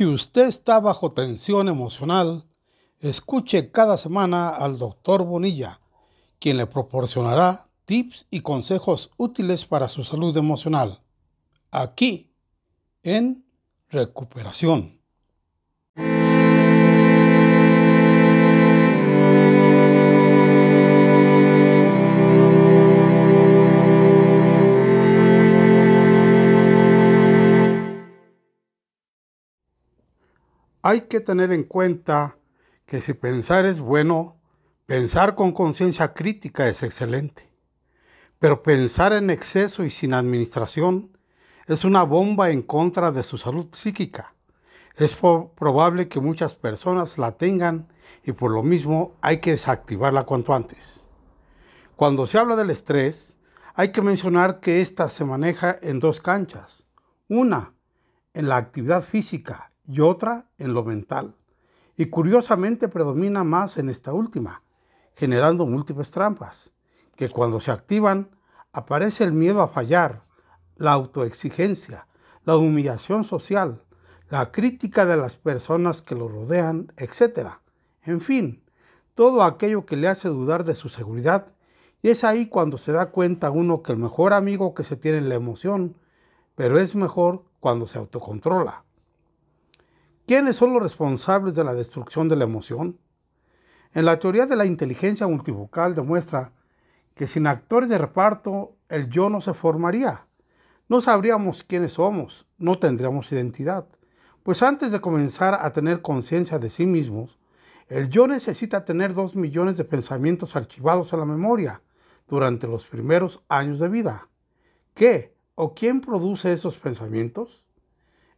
Si usted está bajo tensión emocional, escuche cada semana al doctor Bonilla, quien le proporcionará tips y consejos útiles para su salud emocional. Aquí, en Recuperación. Hay que tener en cuenta que si pensar es bueno, pensar con conciencia crítica es excelente. Pero pensar en exceso y sin administración es una bomba en contra de su salud psíquica. Es probable que muchas personas la tengan y por lo mismo hay que desactivarla cuanto antes. Cuando se habla del estrés, hay que mencionar que ésta se maneja en dos canchas. Una, en la actividad física y otra en lo mental. Y curiosamente predomina más en esta última, generando múltiples trampas, que cuando se activan aparece el miedo a fallar, la autoexigencia, la humillación social, la crítica de las personas que lo rodean, etc. En fin, todo aquello que le hace dudar de su seguridad y es ahí cuando se da cuenta uno que el mejor amigo que se tiene es la emoción, pero es mejor cuando se autocontrola. ¿Quiénes son los responsables de la destrucción de la emoción? En la teoría de la inteligencia multivocal demuestra que sin actores de reparto el yo no se formaría. No sabríamos quiénes somos, no tendríamos identidad. Pues antes de comenzar a tener conciencia de sí mismos, el yo necesita tener dos millones de pensamientos archivados en la memoria durante los primeros años de vida. ¿Qué o quién produce esos pensamientos?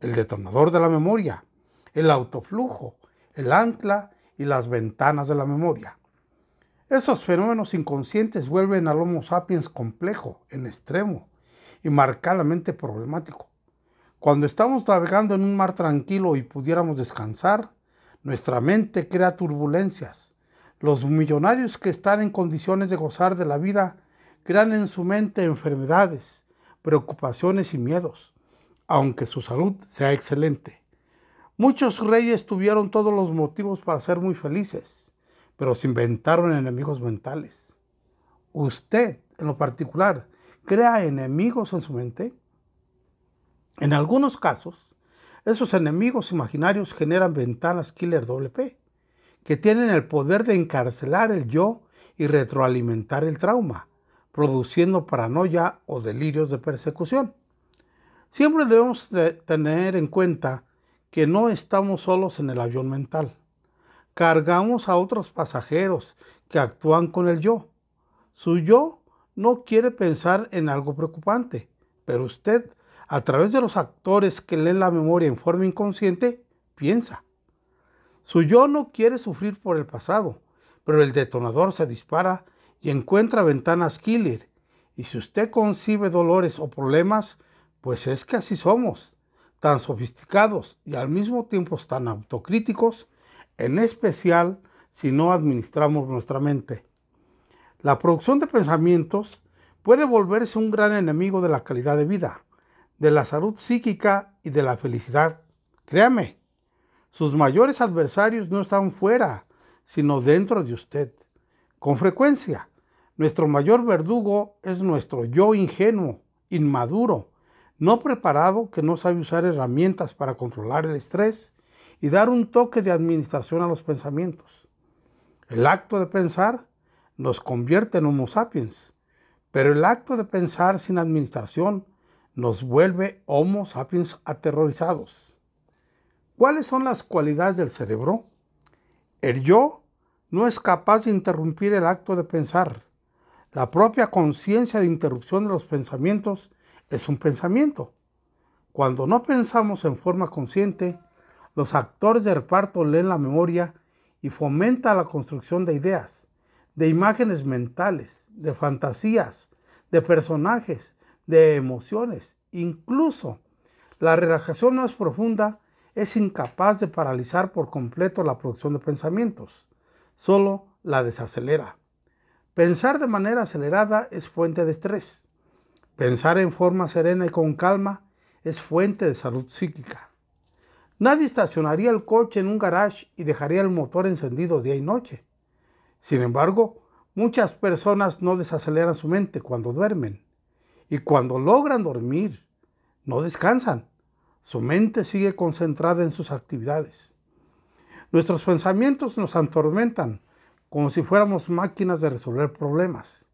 El detonador de la memoria, el autoflujo, el ancla y las ventanas de la memoria. Esos fenómenos inconscientes vuelven al Homo sapiens complejo, en extremo y marcadamente problemático. Cuando estamos navegando en un mar tranquilo y pudiéramos descansar, nuestra mente crea turbulencias. Los millonarios que están en condiciones de gozar de la vida crean en su mente enfermedades, preocupaciones y miedos, aunque su salud sea excelente. Muchos reyes tuvieron todos los motivos para ser muy felices, pero se inventaron enemigos mentales. ¿Usted, en lo particular, crea enemigos en su mente? En algunos casos, esos enemigos imaginarios generan ventanas killer WP, que tienen el poder de encarcelar el yo y retroalimentar el trauma, produciendo paranoia o delirios de persecución. Siempre debemos tener en cuenta que no estamos solos en el avión mental. Cargamos a otros pasajeros que actúan con el yo. Su yo no quiere pensar en algo preocupante, pero usted, a través de los actores que leen la memoria en forma inconsciente, piensa. Su yo no quiere sufrir por el pasado, pero el detonador se dispara y encuentra ventanas killer. Y si usted concibe dolores o problemas, pues es que así somos tan sofisticados y al mismo tiempo tan autocríticos, en especial si no administramos nuestra mente. La producción de pensamientos puede volverse un gran enemigo de la calidad de vida, de la salud psíquica y de la felicidad. Créame, sus mayores adversarios no están fuera, sino dentro de usted. Con frecuencia, nuestro mayor verdugo es nuestro yo ingenuo, inmaduro, no preparado que no sabe usar herramientas para controlar el estrés y dar un toque de administración a los pensamientos. El acto de pensar nos convierte en Homo sapiens, pero el acto de pensar sin administración nos vuelve Homo sapiens aterrorizados. ¿Cuáles son las cualidades del cerebro? El yo no es capaz de interrumpir el acto de pensar. La propia conciencia de interrupción de los pensamientos es un pensamiento. Cuando no pensamos en forma consciente, los actores de reparto leen la memoria y fomenta la construcción de ideas, de imágenes mentales, de fantasías, de personajes, de emociones. Incluso la relajación más profunda es incapaz de paralizar por completo la producción de pensamientos, solo la desacelera. Pensar de manera acelerada es fuente de estrés. Pensar en forma serena y con calma es fuente de salud psíquica. Nadie estacionaría el coche en un garage y dejaría el motor encendido día y noche. Sin embargo, muchas personas no desaceleran su mente cuando duermen y cuando logran dormir, no descansan. Su mente sigue concentrada en sus actividades. Nuestros pensamientos nos atormentan como si fuéramos máquinas de resolver problemas.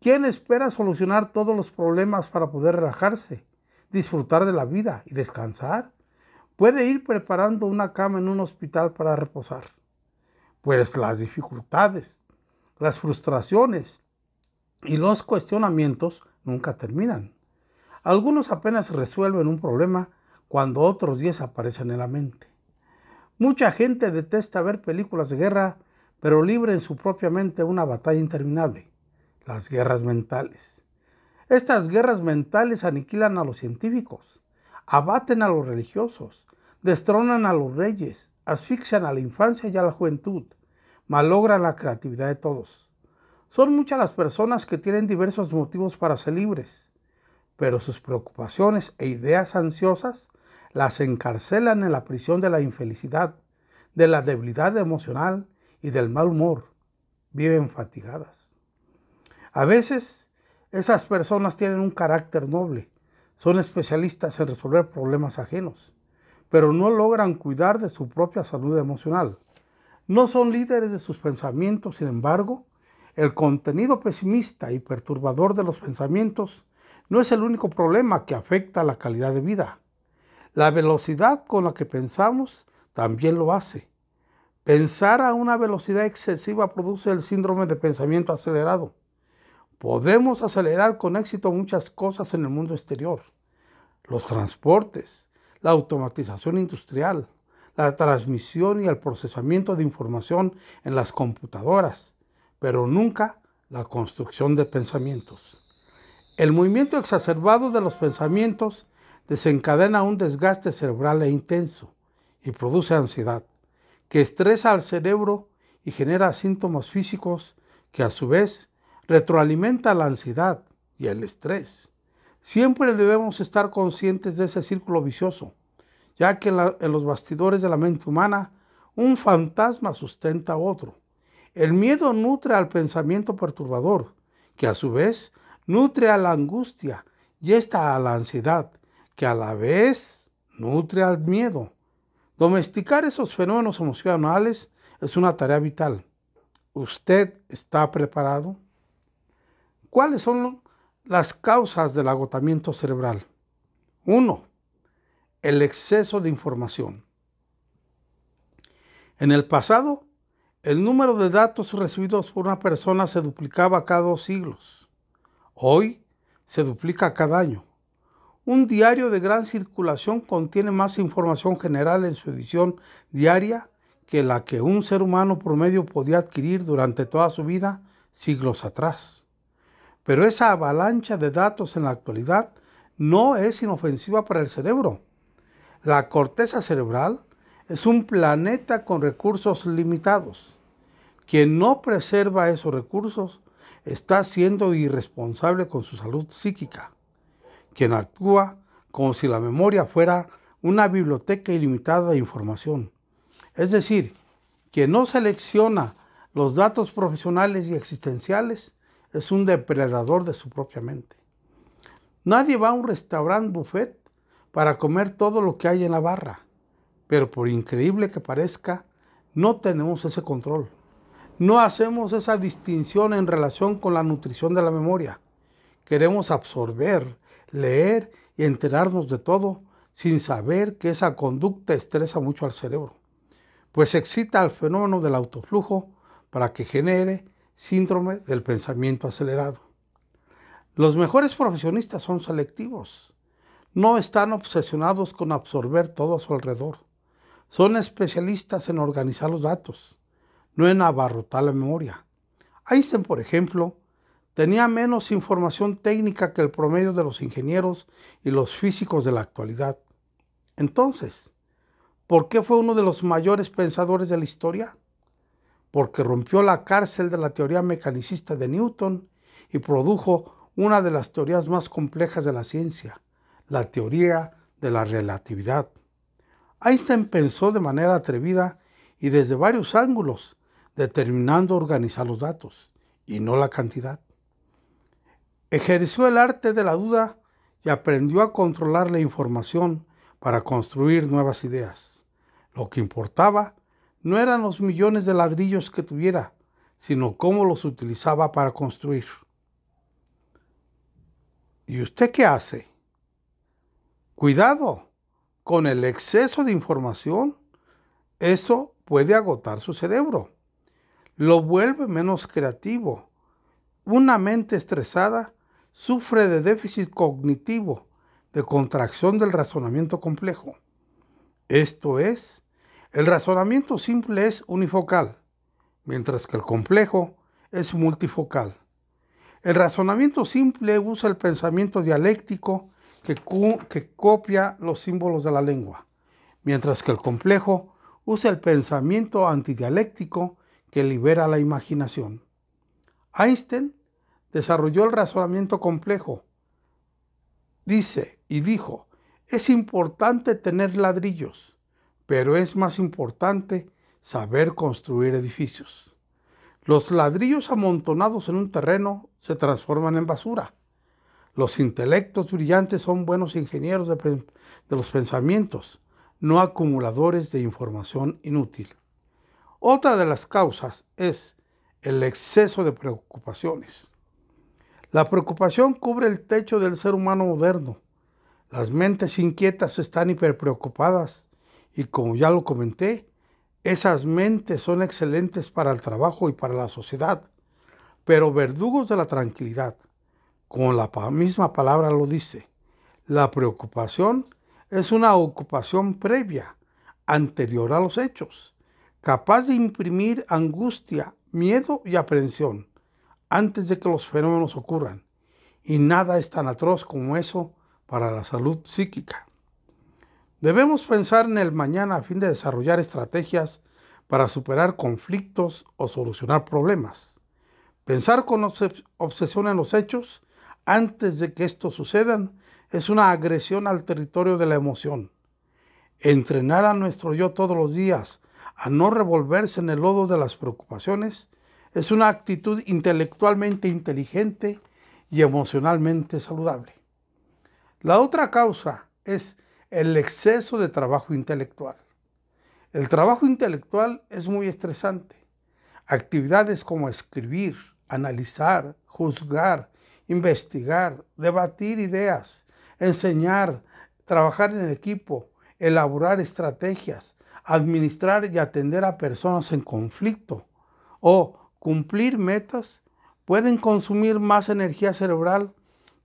¿Quién espera solucionar todos los problemas para poder relajarse, disfrutar de la vida y descansar? Puede ir preparando una cama en un hospital para reposar. Pues las dificultades, las frustraciones y los cuestionamientos nunca terminan. Algunos apenas resuelven un problema cuando otros diez aparecen en la mente. Mucha gente detesta ver películas de guerra, pero libre en su propia mente una batalla interminable, las guerras mentales. Estas guerras mentales aniquilan a los científicos, abaten a los religiosos, destronan a los reyes, asfixian a la infancia y a la juventud, malogran la creatividad de todos. Son muchas las personas que tienen diversos motivos para ser libres pero sus preocupaciones e ideas ansiosas las encarcelan en la prisión de la infelicidad, de la debilidad emocional y del mal humor. Viven fatigadas. A veces esas personas tienen un carácter noble, son especialistas en resolver problemas ajenos, pero no logran cuidar de su propia salud emocional. No son líderes de sus pensamientos, sin embargo, el contenido pesimista y perturbador de los pensamientos no es el único problema que afecta la calidad de vida. La velocidad con la que pensamos también lo hace. Pensar a una velocidad excesiva produce el síndrome de pensamiento acelerado. Podemos acelerar con éxito muchas cosas en el mundo exterior. Los transportes, la automatización industrial, la transmisión y el procesamiento de información en las computadoras, pero nunca la construcción de pensamientos. El movimiento exacerbado de los pensamientos desencadena un desgaste cerebral e intenso y produce ansiedad, que estresa al cerebro y genera síntomas físicos que a su vez retroalimenta la ansiedad y el estrés. Siempre debemos estar conscientes de ese círculo vicioso, ya que en, los bastidores de la mente humana un fantasma sustenta a otro. El miedo nutre al pensamiento perturbador, que a su vez nutre a la angustia y esta a la ansiedad, que a la vez nutre al miedo. Domesticar esos fenómenos emocionales es una tarea vital. ¿Usted está preparado? ¿Cuáles son las causas del agotamiento cerebral? Uno, el exceso de información. En el pasado, el número de datos recibidos por una persona se duplicaba cada dos siglos. Hoy se duplica cada año. Un diario de gran circulación contiene más información general en su edición diaria que la que un ser humano promedio podía adquirir durante toda su vida siglos atrás. Pero esa avalancha de datos en la actualidad no es inofensiva para el cerebro. La corteza cerebral es un planeta con recursos limitados. Quien no preserva esos recursos está siendo irresponsable con su salud psíquica, quien actúa como si la memoria fuera una biblioteca ilimitada de información. Es decir, quien no selecciona los datos profesionales y existenciales es un depredador de su propia mente. Nadie va a un restaurante buffet para comer todo lo que hay en la barra, pero por increíble que parezca, no tenemos ese control no hacemos esa distinción en relación con la nutrición de la memoria. Queremos absorber, leer y enterarnos de todo sin saber que esa conducta estresa mucho al cerebro, pues excita el fenómeno del autoflujo para que genere síndrome del pensamiento acelerado. Los mejores profesionistas son selectivos, no están obsesionados con absorber todo a su alrededor, son especialistas en organizar los datos no en abarrotar la memoria. Einstein, por ejemplo, tenía menos información técnica que el promedio de los ingenieros y los físicos de la actualidad. Entonces, ¿por qué fue uno de los mayores pensadores de la historia? Porque rompió la cárcel de la teoría mecanicista de Newton y produjo una de las teorías más complejas de la ciencia, la teoría de la relatividad. Einstein pensó de manera atrevida y desde varios ángulos, determinando organizar los datos y no la cantidad. Ejerció el arte de la duda y aprendió a controlar la información para construir nuevas ideas. Lo que importaba no eran los millones de ladrillos que tuviera, sino cómo los utilizaba para construir. ¿Y usted qué hace? Cuidado con el exceso de información. Eso puede agotar su cerebro. Lo vuelve menos creativo. Una mente estresada sufre de déficit cognitivo, de contracción del razonamiento complejo. Esto es, el razonamiento simple es unifocal, mientras que el complejo es multifocal. El razonamiento simple usa el pensamiento dialéctico que, copia los símbolos de la lengua, mientras que el complejo usa el pensamiento antidialéctico que libera la imaginación. Einstein desarrolló el razonamiento complejo. Dice y dijo, es importante tener ladrillos, pero es más importante saber construir edificios. Los ladrillos amontonados en un terreno se transforman en basura. Los intelectos brillantes son buenos ingenieros de, los pensamientos, no acumuladores de información inútil. Otra de las causas es el exceso de preocupaciones. La preocupación cubre el techo del ser humano moderno. Las mentes inquietas están hiperpreocupadas y como ya lo comenté, esas mentes son excelentes para el trabajo y para la sociedad, pero verdugos de la tranquilidad. Como la misma palabra lo dice, la preocupación es una ocupación previa, anterior a los hechos, capaz de imprimir angustia, miedo y aprensión antes de que los fenómenos ocurran. Y nada es tan atroz como eso para la salud psíquica. Debemos pensar en el mañana a fin de desarrollar estrategias para superar conflictos o solucionar problemas. Pensar con obsesión en los hechos antes de que estos sucedan es una agresión al territorio de la emoción. Entrenar a nuestro yo todos los días a no revolverse en el lodo de las preocupaciones es una actitud intelectualmente inteligente y emocionalmente saludable. La otra causa es el exceso de trabajo intelectual. El trabajo intelectual es muy estresante. Actividades como escribir, analizar, juzgar, investigar, debatir ideas, enseñar, trabajar en equipo, elaborar estrategias, administrar y atender a personas en conflicto o cumplir metas pueden consumir más energía cerebral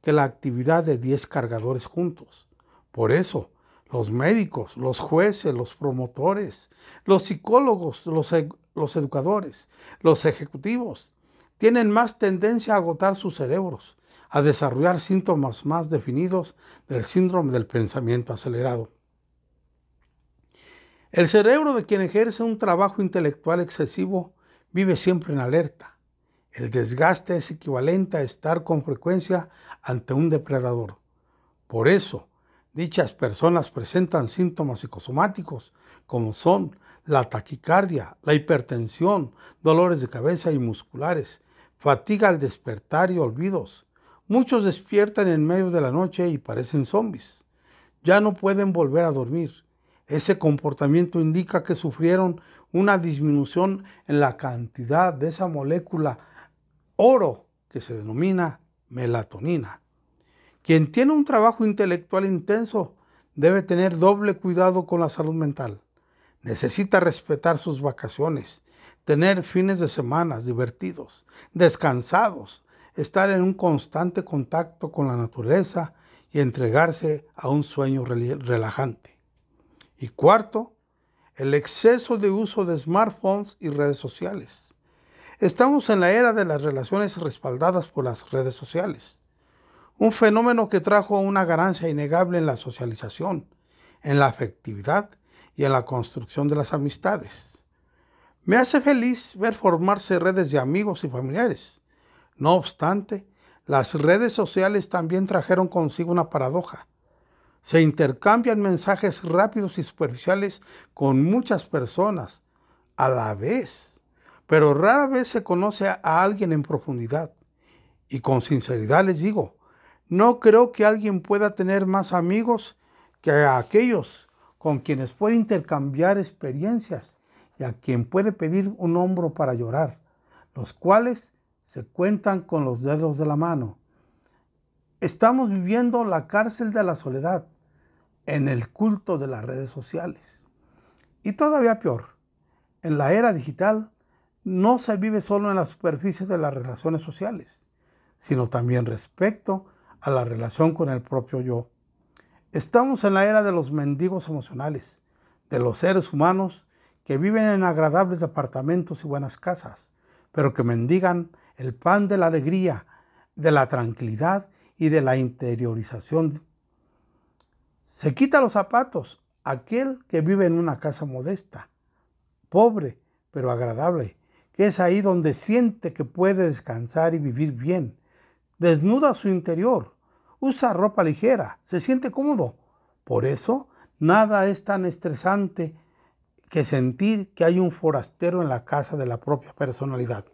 que la actividad de 10 cargadores juntos. Por eso, los médicos, los jueces, los promotores, los psicólogos, los, e, los, educadores, los ejecutivos, tienen más tendencia a agotar sus cerebros, a desarrollar síntomas más definidos del síndrome del pensamiento acelerado. El cerebro de quien ejerce un trabajo intelectual excesivo vive siempre en alerta. El desgaste es equivalente a estar con frecuencia ante un depredador. Por eso, Dichas personas presentan síntomas psicosomáticos como son la taquicardia, la hipertensión, dolores de cabeza y musculares, fatiga al despertar y olvidos. Muchos despiertan en medio de la noche y parecen zombies. Ya no pueden volver a dormir. Ese comportamiento indica que sufrieron una disminución en la cantidad de esa molécula oro que se denomina melatonina. Quien tiene un trabajo intelectual intenso debe tener doble cuidado con la salud mental. Necesita respetar sus vacaciones, tener fines de semana divertidos, descansados, estar en un constante contacto con la naturaleza y entregarse a un sueño relajante. Y cuarto, el exceso de uso de smartphones y redes sociales. Estamos en la era de las relaciones respaldadas por las redes sociales un fenómeno que trajo una ganancia innegable en la socialización, en la afectividad y en la construcción de las amistades. Me hace feliz ver formarse redes de amigos y familiares. No obstante, las redes sociales también trajeron consigo una paradoja. Se intercambian mensajes rápidos y superficiales con muchas personas a la vez, pero rara vez se conoce a alguien en profundidad. Y con sinceridad les digo, no creo que alguien pueda tener más amigos que a aquellos con quienes puede intercambiar experiencias y a quien puede pedir un hombro para llorar, los cuales se cuentan con los dedos de la mano. Estamos viviendo la cárcel de la soledad en el culto de las redes sociales. Y todavía peor, en la era digital no se vive solo en la superficie de las relaciones sociales, sino también respecto a la relación con el propio yo. Estamos en la era de los mendigos emocionales, de los seres humanos que viven en agradables departamentos y buenas casas, pero que mendigan el pan de la alegría, de la tranquilidad y de la interiorización se quita los zapatos aquel que vive en una casa modesta, pobre, pero agradable, que es ahí donde siente que puede descansar y vivir bien. Desnuda su interior, usa ropa ligera, se siente cómodo. Por eso, nada es tan estresante que sentir que hay un forastero en la casa de la propia personalidad.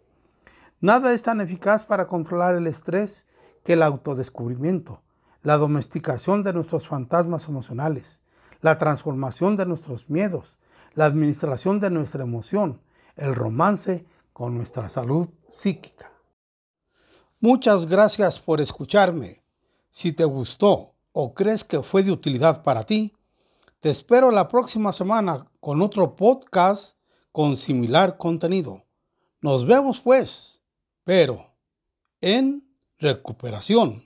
Nada es tan eficaz para controlar el estrés que el autodescubrimiento la domesticación de nuestros fantasmas emocionales, la transformación de nuestros miedos, la administración de nuestra emoción, el romance con nuestra salud psíquica. Muchas gracias por escucharme. Si te gustó o crees que fue de utilidad para ti, te espero la próxima semana con otro podcast con similar contenido. Nos vemos pues, pero en recuperación.